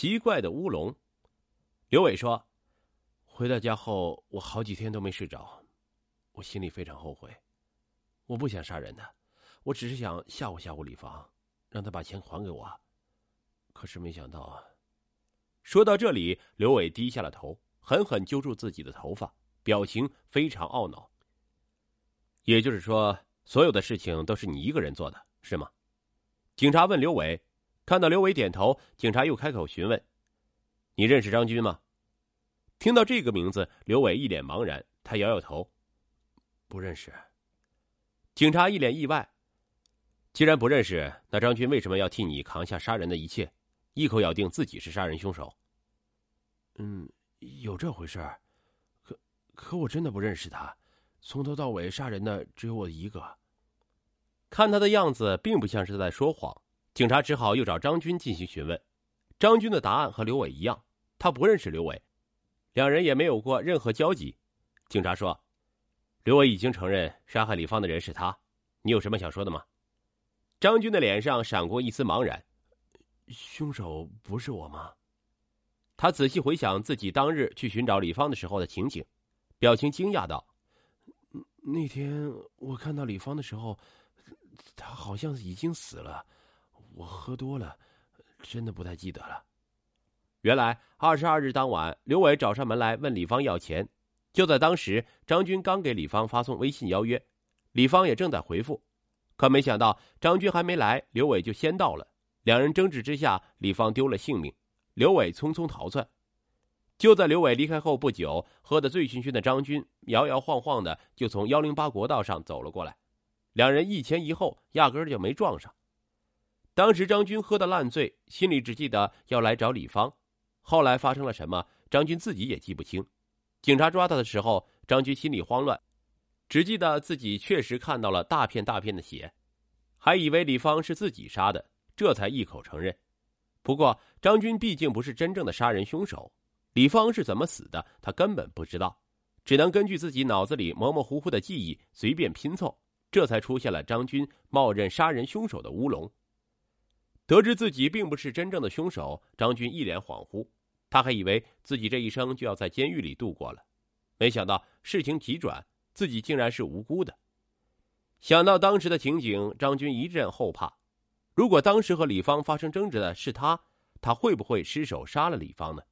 奇怪的乌龙。刘伟说：“回到家后，我好几天都没睡着，我心里非常后悔。我不想杀人的，我只是想吓唬吓唬李芳，让他把钱还给我。可是没想到啊。”说到这里，刘伟低下了头，狠狠揪住自己的头发，表情非常懊恼。也就是说，所有的事情都是你一个人做的，是吗？警察问刘伟。看到刘伟点头，警察又开口询问：“你认识张军吗？”听到这个名字，刘伟一脸茫然，他摇摇头：“不认识。”警察一脸意外：“既然不认识，那张军为什么要替你扛下杀人的一切？”一口咬定自己是杀人凶手。嗯，有这回事儿，可可我真的不认识他，从头到尾杀人的只有我一个。看他的样子，并不像是在说谎。警察只好又找张军进行询问。张军的答案和刘伟一样，他不认识刘伟，两人也没有过任何交集。警察说：“刘伟已经承认杀害李芳的人是他，你有什么想说的吗？”张军的脸上闪过一丝茫然。凶手不是我吗？他仔细回想自己当日去寻找李芳的时候的情景，表情惊讶道：“那天我看到李芳的时候，她好像已经死了。我喝多了，真的不太记得了。”原来二十二日当晚，刘伟找上门来问李芳要钱。就在当时，张军刚给李芳发送微信邀约，李芳也正在回复，可没想到张军还没来，刘伟就先到了。两人争执之下，李芳丢了性命，刘伟匆匆逃窜。就在刘伟离开后不久，喝得醉醺醺的张军摇摇晃晃的就从幺零八国道上走了过来，两人一前一后，压根就没撞上。当时张军喝得烂醉，心里只记得要来找李芳，后来发生了什么，张军自己也记不清。警察抓他的时候，张军心里慌乱，只记得自己确实看到了大片大片的血，还以为李芳是自己杀的。这才一口承认。不过，张军毕竟不是真正的杀人凶手，李芳是怎么死的，他根本不知道，只能根据自己脑子里模模糊糊的记忆随便拼凑，这才出现了张军冒认杀人凶手的乌龙。得知自己并不是真正的凶手，张军一脸恍惚，他还以为自己这一生就要在监狱里度过了，没想到事情急转，自己竟然是无辜的。想到当时的情景，张军一阵后怕。如果当时和李芳发生争执的是他，他会不会失手杀了李芳呢？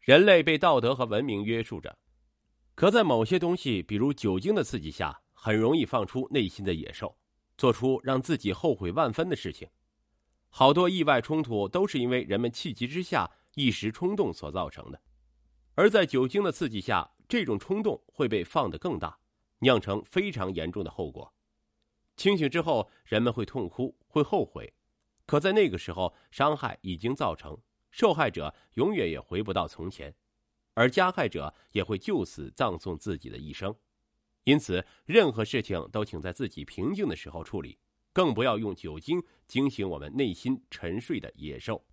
人类被道德和文明约束着，可在某些东西，比如酒精的刺激下，很容易放出内心的野兽，做出让自己后悔万分的事情。好多意外冲突都是因为人们气急之下一时冲动所造成的，而在酒精的刺激下，这种冲动会被放得更大，酿成非常严重的后果。清醒之后，人们会痛哭，会后悔，可在那个时候，伤害已经造成，受害者永远也回不到从前，而加害者也会就此葬送自己的一生。因此，任何事情都请在自己平静的时候处理，更不要用酒精惊醒我们内心沉睡的野兽。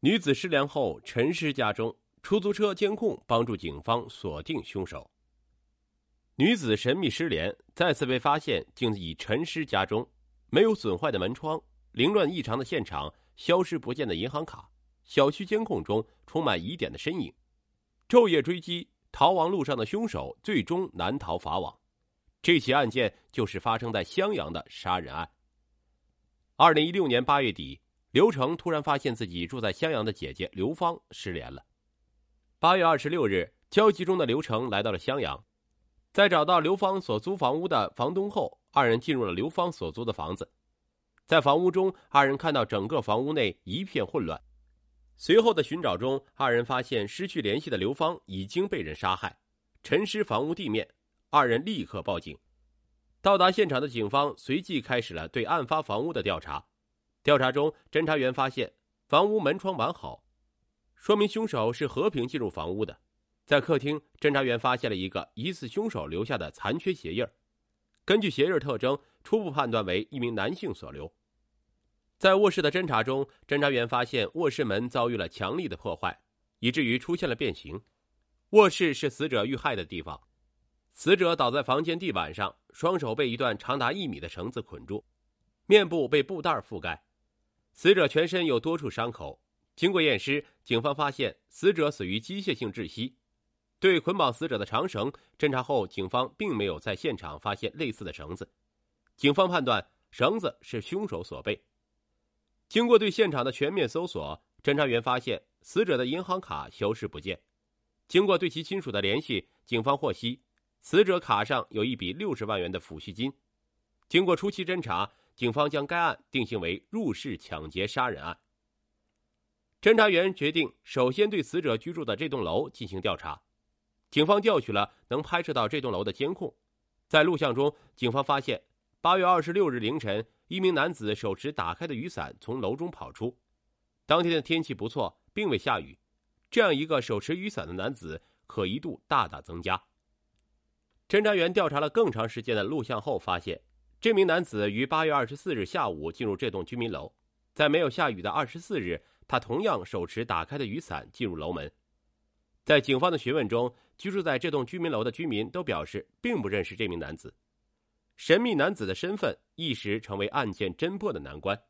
女子失联后沉尸家中，出租车监控帮助警方锁定凶手。女子神秘失联，再次被发现，竟已沉尸家中。没有损坏的门窗，凌乱异常的现场，消失不见的银行卡，小区监控中充满疑点的身影。昼夜追击，逃亡路上的凶手最终难逃法网。这起案件就是发生在襄阳的杀人案。二零一六年八月底，刘成突然发现自己住在襄阳的姐姐刘芳失联了。八月二十六日，焦急中的刘成来到了襄阳。在找到刘芳所租房屋的房东后，二人进入了刘芳所租的房子。在房屋中，二人看到整个房屋内一片混乱。随后的寻找中，二人发现失去联系的刘芳已经被人杀害，沉尸房屋地面。二人立刻报警。到达现场的警方随即开始了对案发房屋的调查。调查中，侦查员发现房屋门窗完好，说明凶手是和平进入房屋的。在客厅，侦查员发现了一个疑似凶手留下的残缺鞋印根据鞋印特征，初步判断为一名男性所留。在卧室的侦查中，侦查员发现卧室门遭遇了强力的破坏，以至于出现了变形。卧室是死者遇害的地方，死者倒在房间地板上，双手被一段长达一米的绳子捆住，面部被布袋覆盖。死者全身有多处伤口。经过验尸，警方发现死者死于机械性窒息。对捆绑死者的长绳侦查后，警方并没有在现场发现类似的绳子。警方判断绳子是凶手所备。经过对现场的全面搜索，侦查员发现死者的银行卡消失不见。经过对其亲属的联系，警方获悉死者卡上有一笔六十万元的抚恤金。经过初期侦查，警方将该案定性为入室抢劫杀人案。侦查员决定首先对死者居住的这栋楼进行调查。警方调取了能拍摄到这栋楼的监控，在录像中，警方发现八月二十六日凌晨，一名男子手持打开的雨伞从楼中跑出。当天的天气不错，并未下雨，这样一个手持雨伞的男子可疑度大大增加。侦查员调查了更长时间的录像后，发现这名男子于八月二十四日下午进入这栋居民楼，在没有下雨的二十四日，他同样手持打开的雨伞进入楼门。在警方的询问中，居住在这栋居民楼的居民都表示并不认识这名男子。神秘男子的身份一时成为案件侦破的难关。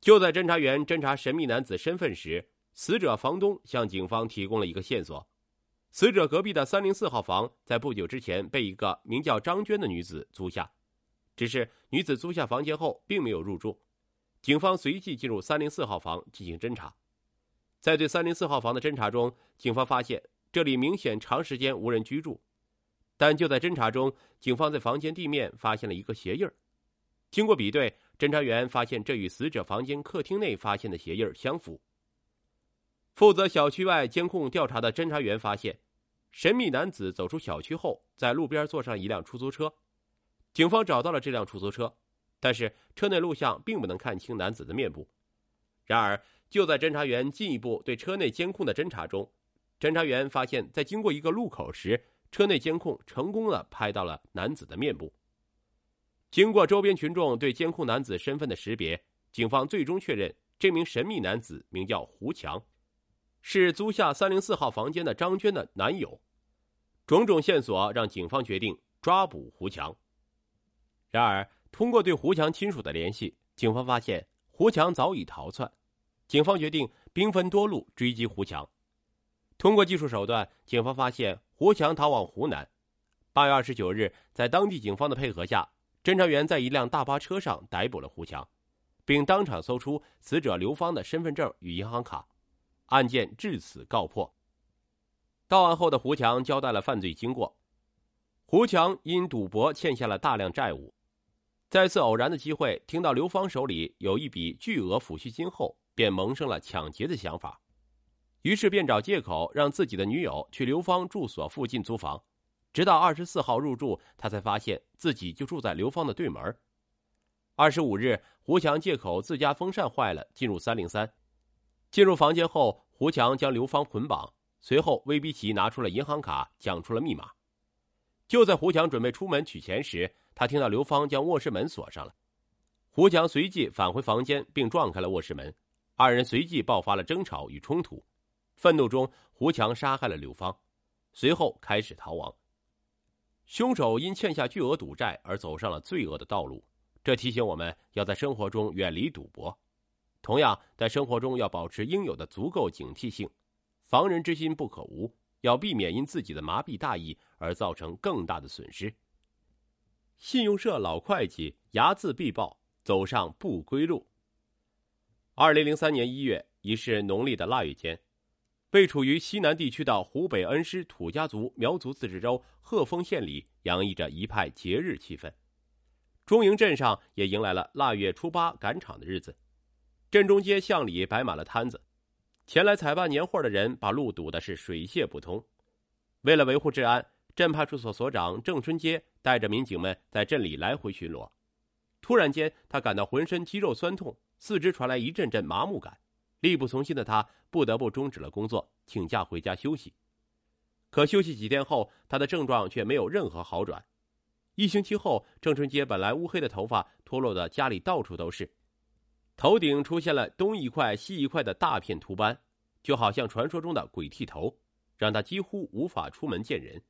就在侦查员侦查神秘男子身份时，死者房东向警方提供了一个线索：死者隔壁的三零四号房在不久之前被一个名叫张娟的女子租下，只是女子租下房间后并没有入住。警方随即进入三零四号房进行侦查。在对三零四号房的侦查中，警方发现这里明显长时间无人居住，但就在侦查中，警方在房间地面发现了一个鞋印儿。经过比对，侦查员发现这与死者房间客厅内发现的鞋印儿相符。负责小区外监控调查的侦查员发现，神秘男子走出小区后，在路边坐上一辆出租车。警方找到了这辆出租车，但是车内录像并不能看清男子的面部。然而，就在侦查员进一步对车内监控的侦查中，侦查员发现，在经过一个路口时，车内监控成功的拍到了男子的面部。经过周边群众对监控男子身份的识别，警方最终确认这名神秘男子名叫胡强，是租下三零四号房间的张娟的男友。种种线索让警方决定抓捕胡强。然而，通过对胡强亲属的联系，警方发现胡强早已逃窜。警方决定兵分多路追击胡强。通过技术手段，警方发现胡强逃往湖南。八月二十九日，在当地警方的配合下，侦查员在一辆大巴车上逮捕了胡强，并当场搜出死者刘芳的身份证与银行卡，案件至此告破。到案后的胡强交代了犯罪经过：胡强因赌博欠下了大量债务，再次偶然的机会听到刘芳手里有一笔巨额抚恤金后。便萌生了抢劫的想法，于是便找借口让自己的女友去刘芳住所附近租房，直到二十四号入住，他才发现自己就住在刘芳的对门。二十五日，胡强借口自家风扇坏了，进入三零三。进入房间后，胡强将刘芳捆绑，随后威逼其拿出了银行卡，讲出了密码。就在胡强准备出门取钱时，他听到刘芳将卧室门锁上了。胡强随即返回房间，并撞开了卧室门。二人随即爆发了争吵与冲突，愤怒中，胡强杀害了刘芳，随后开始逃亡。凶手因欠下巨额赌债而走上了罪恶的道路，这提醒我们要在生活中远离赌博，同样在生活中要保持应有的足够警惕性，防人之心不可无，要避免因自己的麻痹大意而造成更大的损失。信用社老会计睚眦必报，走上不归路。二零零三年一月，已是农历的腊月间，位处于西南地区的湖北恩施土家族苗族自治州鹤峰县里，洋溢着一派节日气氛。中营镇上也迎来了腊月初八赶场的日子，镇中街巷里摆满了摊子，前来采办年货的人把路堵的是水泄不通。为了维护治安，镇派出所所长郑春街带着民警们在镇里来回巡逻。突然间，他感到浑身肌肉酸痛。四肢传来一阵阵麻木感，力不从心的他不得不终止了工作，请假回家休息。可休息几天后，他的症状却没有任何好转。一星期后，郑春杰本来乌黑的头发脱落的家里到处都是，头顶出现了东一块西一块的大片秃斑，就好像传说中的鬼剃头，让他几乎无法出门见人。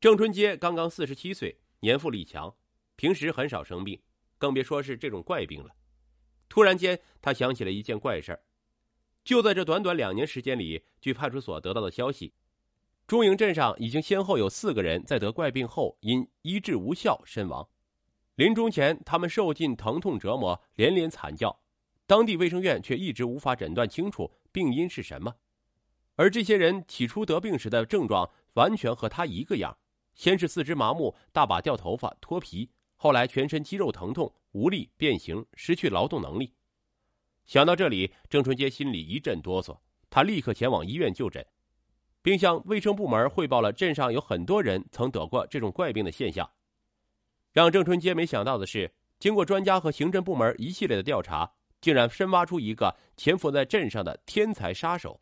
郑春杰刚刚四十七岁，年富力强，平时很少生病，更别说是这种怪病了。突然间，他想起了一件怪事儿：就在这短短两年时间里，据派出所得到的消息，中营镇上已经先后有四个人在得怪病后因医治无效身亡。临终前，他们受尽疼痛折磨，连连惨叫，当地卫生院却一直无法诊断清楚病因是什么。而这些人起初得病时的症状完全和他一个样：先是四肢麻木、大把掉头发、脱皮，后来全身肌肉疼痛、无力变形、失去劳动能力。想到这里，郑春杰心里一阵哆嗦，他立刻前往医院就诊，并向卫生部门汇报了镇上有很多人曾得过这种怪病的现象。让郑春杰没想到的是，经过专家和刑侦部门一系列的调查，竟然深挖出一个潜伏在镇上的天才杀手。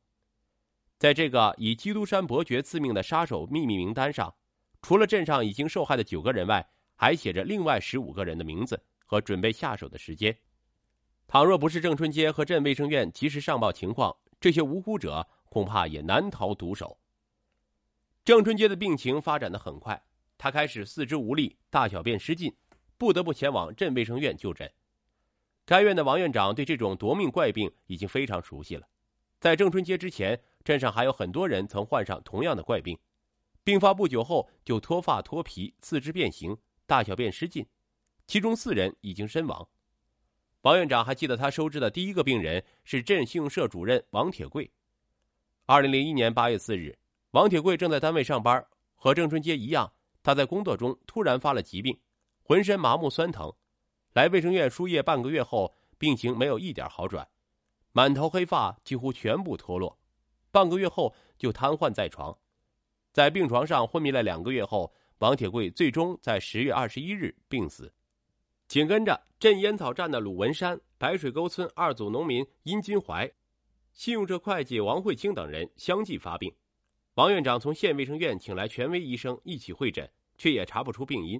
在这个以基督山伯爵赐命的杀手秘密名单上，除了镇上已经受害的九个人外，还写着另外十五个人的名字和准备下手的时间。倘若不是郑春街和镇卫生院及时上报情况，这些无辜者恐怕也难逃毒手。郑春街的病情发展的很快，他开始四肢无力、大小便失禁，不得不前往镇卫生院就诊。该院的王院长对这种夺命怪病已经非常熟悉了。在郑春街之前，镇上还有很多人曾患上同样的怪病，病发不久后就脱发脱皮、四肢变形、大小便失禁，其中四人已经身亡。王院长还记得，他收治的第一个病人是镇信用社主任王铁贵。二零零一年八月四日，王铁贵正在单位上班，和郑春街一样，他在工作中突然发了疾病，浑身麻木酸疼，来卫生院输液半个月后，病情没有一点好转，满头黑发几乎全部脱落，半个月后就瘫痪在床，在病床上昏迷了两个月后，王铁贵最终在十月二十一日病死。紧跟着，镇烟草站的鲁文山、白水沟村二组农民殷金怀、信用社会计王慧清等人相继发病。王院长从县卫生院请来权威医生一起会诊，却也查不出病因。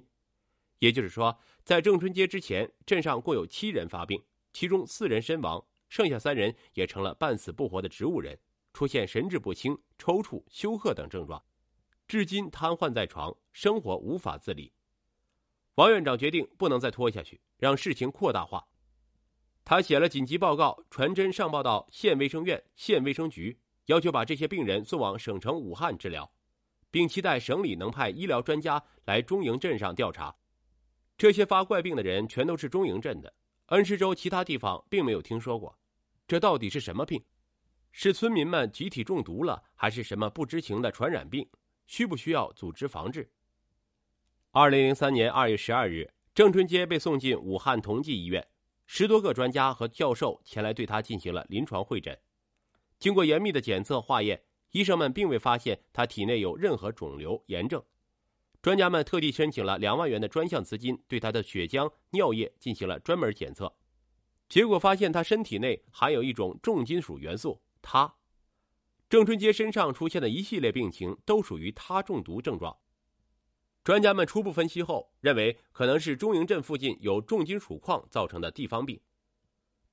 也就是说，在郑春节之前，镇上共有七人发病，其中四人身亡，剩下三人也成了半死不活的植物人，出现神志不清、抽搐、休克等症状，至今瘫痪在床，生活无法自理。王院长决定不能再拖下去，让事情扩大化。他写了紧急报告，传真上报到县卫生院、县卫生局，要求把这些病人送往省城武汉治疗，并期待省里能派医疗专家来中营镇上调查。这些发怪病的人全都是中营镇的，恩施州其他地方并没有听说过。这到底是什么病？是村民们集体中毒了，还是什么不知情的传染病？需不需要组织防治？二零零三年二月十二日，郑春杰被送进武汉同济医院，十多个专家和教授前来对他进行了临床会诊。经过严密的检测化验，医生们并未发现他体内有任何肿瘤炎症。专家们特地申请了两万元的专项资金，对他的血浆、尿液进行了专门检测，结果发现他身体内含有一种重金属元素他。郑春杰身上出现的一系列病情都属于他中毒症状。专家们初步分析后认为，可能是中营镇附近有重金属矿造成的地方病。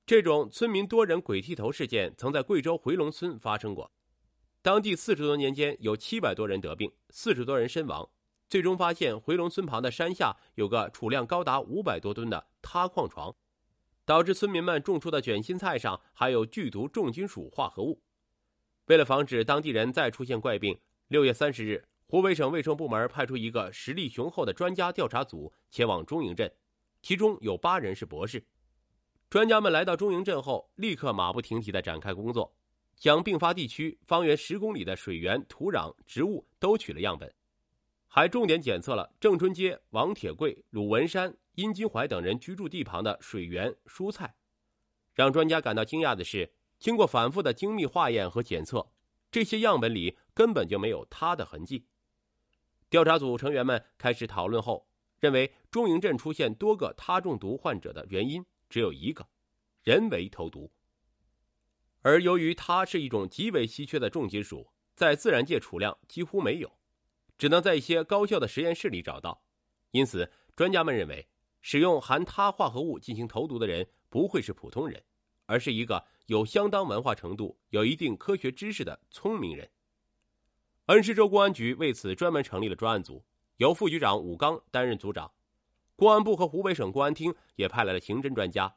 这种村民多人鬼剃头事件曾在贵州回龙村发生过，当地四十多年间有七百多人得病，四十多人身亡。最终发现回龙村旁的山下有个储量高达五百多吨的塌矿床，导致村民们种出的卷心菜上含有剧毒重金属化合物。为了防止当地人再出现怪病，六月三十日。湖北省卫生部门派出一个实力雄厚的专家调查组前往中营镇，其中有八人是博士。专家们来到中营镇后，立刻马不停蹄地展开工作，将病发地区方圆十公里的水源、土壤、植物都取了样本，还重点检测了郑春街、王铁贵、鲁文山、殷金怀等人居住地旁的水源、蔬菜。让专家感到惊讶的是，经过反复的精密化验和检测，这些样本里根本就没有他的痕迹。调查组成员们开始讨论后，认为中营镇出现多个他中毒患者的原因只有一个：人为投毒。而由于它是一种极为稀缺的重金属，在自然界储量几乎没有，只能在一些高校的实验室里找到。因此，专家们认为，使用含它化合物进行投毒的人不会是普通人，而是一个有相当文化程度、有一定科学知识的聪明人。恩施州公安局为此专门成立了专案组，由副局长武刚担任组长。公安部和湖北省公安厅也派来了刑侦专家。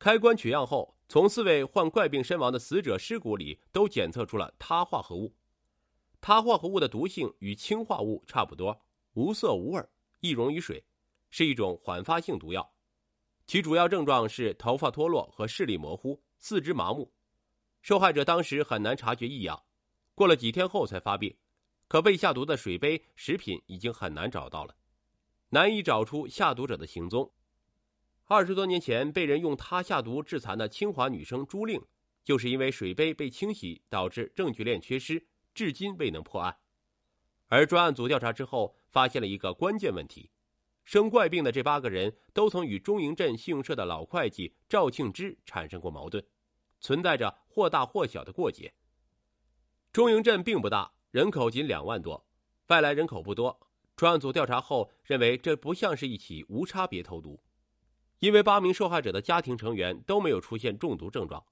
开棺取样后，从四位患怪病身亡的死者尸骨里都检测出了他化合物。他化合物的毒性与氰化物差不多，无色无味，易溶于水，是一种缓发性毒药。其主要症状是头发脱落和视力模糊、四肢麻木。受害者当时很难察觉异样，过了几天后才发病。可被下毒的水杯、食品已经很难找到了，难以找出下毒者的行踪。二十多年前被人用他下毒致残的清华女生朱令，就是因为水杯被清洗导致证据链缺失，至今未能破案。而专案组调查之后，发现了一个关键问题：生怪病的这八个人都曾与中营镇信用社的老会计赵庆之产生过矛盾，存在着或大或小的过节。中营镇并不大。人口仅两万多，外来人口不多。专案组调查后认为，这不像是一起无差别投毒，因为八名受害者的家庭成员都没有出现中毒症状，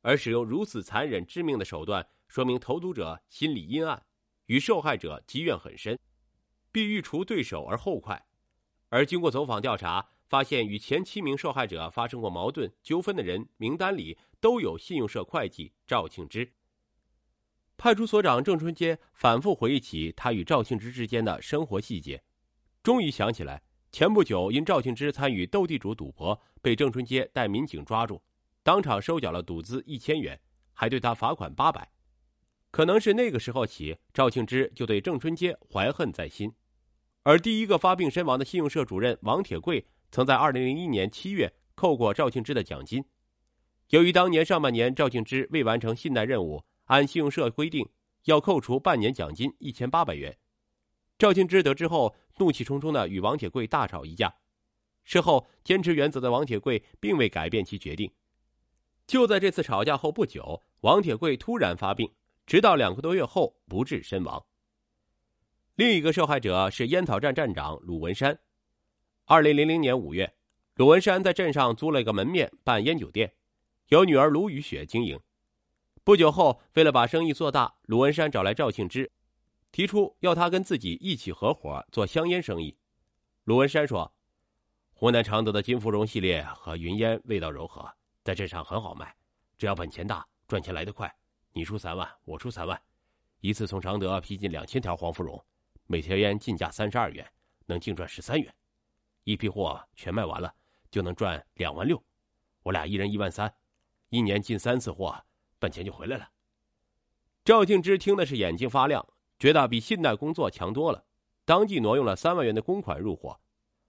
而使用如此残忍致命的手段，说明投毒者心理阴暗，与受害者积怨很深，必欲除对手而后快。而经过走访调查，发现与前七名受害者发生过矛盾纠纷的人名单里，都有信用社会计赵庆之。派出所长郑春街反复回忆起他与赵庆之之间的生活细节，终于想起来，前不久因赵庆之参与斗地主赌博被郑春街带民警抓住，当场收缴了赌资一千元，还对他罚款八百。可能是那个时候起，赵庆之就对郑春街怀恨在心。而第一个发病身亡的信用社主任王铁贵，曾在二零零一年七月扣过赵庆之的奖金。由于当年上半年赵庆之未完成信贷任务。按信用社规定，要扣除半年奖金一千八百元。赵庆之得知后，怒气冲冲的与王铁贵大吵一架。事后，坚持原则的王铁贵并未改变其决定。就在这次吵架后不久，王铁贵突然发病，直到两个多月后不治身亡。另一个受害者是烟草站站长鲁文山。二零零零年五月，鲁文山在镇上租了一个门面办烟酒店，由女儿鲁雨雪经营。不久后，为了把生意做大，鲁文山找来赵庆之，提出要他跟自己一起合伙做香烟生意。鲁文山说：“湖南常德的金芙蓉系列和云烟味道柔和，在镇上很好卖。只要本钱大，赚钱来得快。你出三万，我出三万，一次从常德批进两千条黄芙蓉，每条烟进价三十二元，能净赚十三元。一批货全卖完了，就能赚两万六。我俩一人一万三，一年进三次货。”本钱就回来了。赵庆之听的是眼睛发亮，觉得比信贷工作强多了，当即挪用了三万元的公款入伙，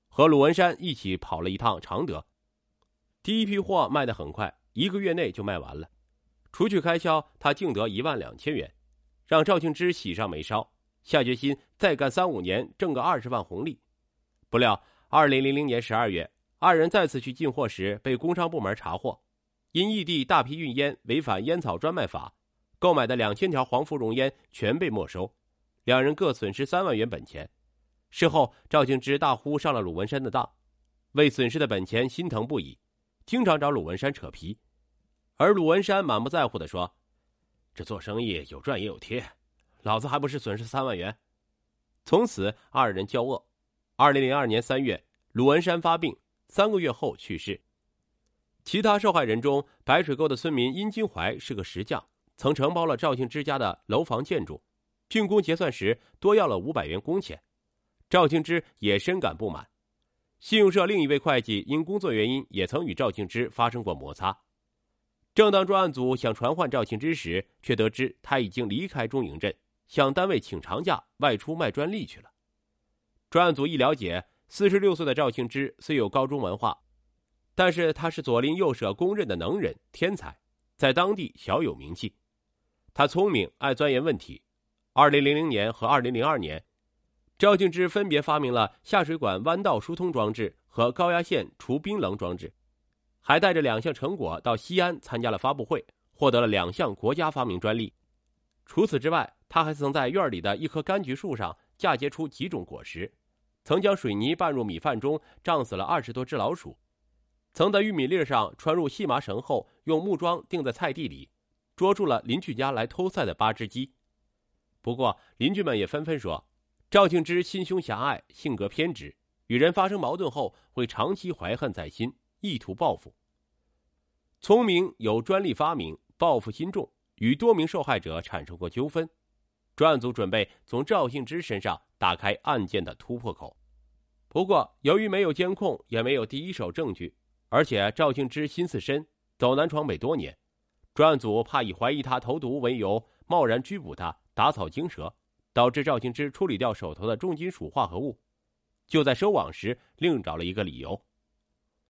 和鲁文山一起跑了一趟常德。第一批货卖得很快，一个月内就卖完了。除去开销，他净得一万两千元，让赵庆之喜上眉梢，下决心再干三五年，挣个二十万红利。不料，二零零零年十二月，二人再次去进货时，被工商部门查获。因异地大批运烟违反烟草专卖法，购买的两千条黄芙蓉烟全被没收，两人各损失三万元本钱。事后，赵静之大呼上了鲁文山的当，为损失的本钱心疼不已，经常找鲁文山扯皮。而鲁文山满不在乎地说：“这做生意有赚也有贴，老子还不是损失三万元。”从此，二人交恶。二零零二年三月，鲁文山发病，三个月后去世。其他受害人中，白水沟的村民殷金怀是个石匠，曾承包了赵庆之家的楼房建筑，竣工结算时多要了五百元工钱。赵庆之也深感不满。信用社另一位会计因工作原因也曾与赵庆之发生过摩擦。正当专案组想传唤赵庆之时，却得知他已经离开中营镇，向单位请长假外出卖专利去了。专案组一了解，四十六岁的赵庆之虽有高中文化。但是他是左邻右舍公认的能人天才，在当地小有名气。他聪明，爱钻研问题。二零零零年和二零零二年，赵敬之分别发明了下水管弯道疏通装置和高压线除冰冷装置，还带着两项成果到西安参加了发布会，获得了两项国家发明专利。除此之外，他还曾在院里的一棵柑橘树上嫁接出几种果实，曾将水泥拌入米饭中，胀死了二十多只老鼠。曾在玉米粒上穿入细麻绳后，用木桩钉在菜地里，捉住了邻居家来偷菜的八只鸡。不过，邻居们也纷纷说，赵庆之心胸狭隘，性格偏执，与人发生矛盾后会长期怀恨在心，意图报复。聪明有专利发明，报复心重，与多名受害者产生过纠纷。专案组准备从赵兴之身上打开案件的突破口，不过由于没有监控，也没有第一手证据，而且赵静之心思深，走南闯北多年，专案组怕以怀疑他投毒为由贸然拘捕他，打草惊蛇，导致赵静之处理掉手头的重金属化合物，就在收网时另找了一个理由。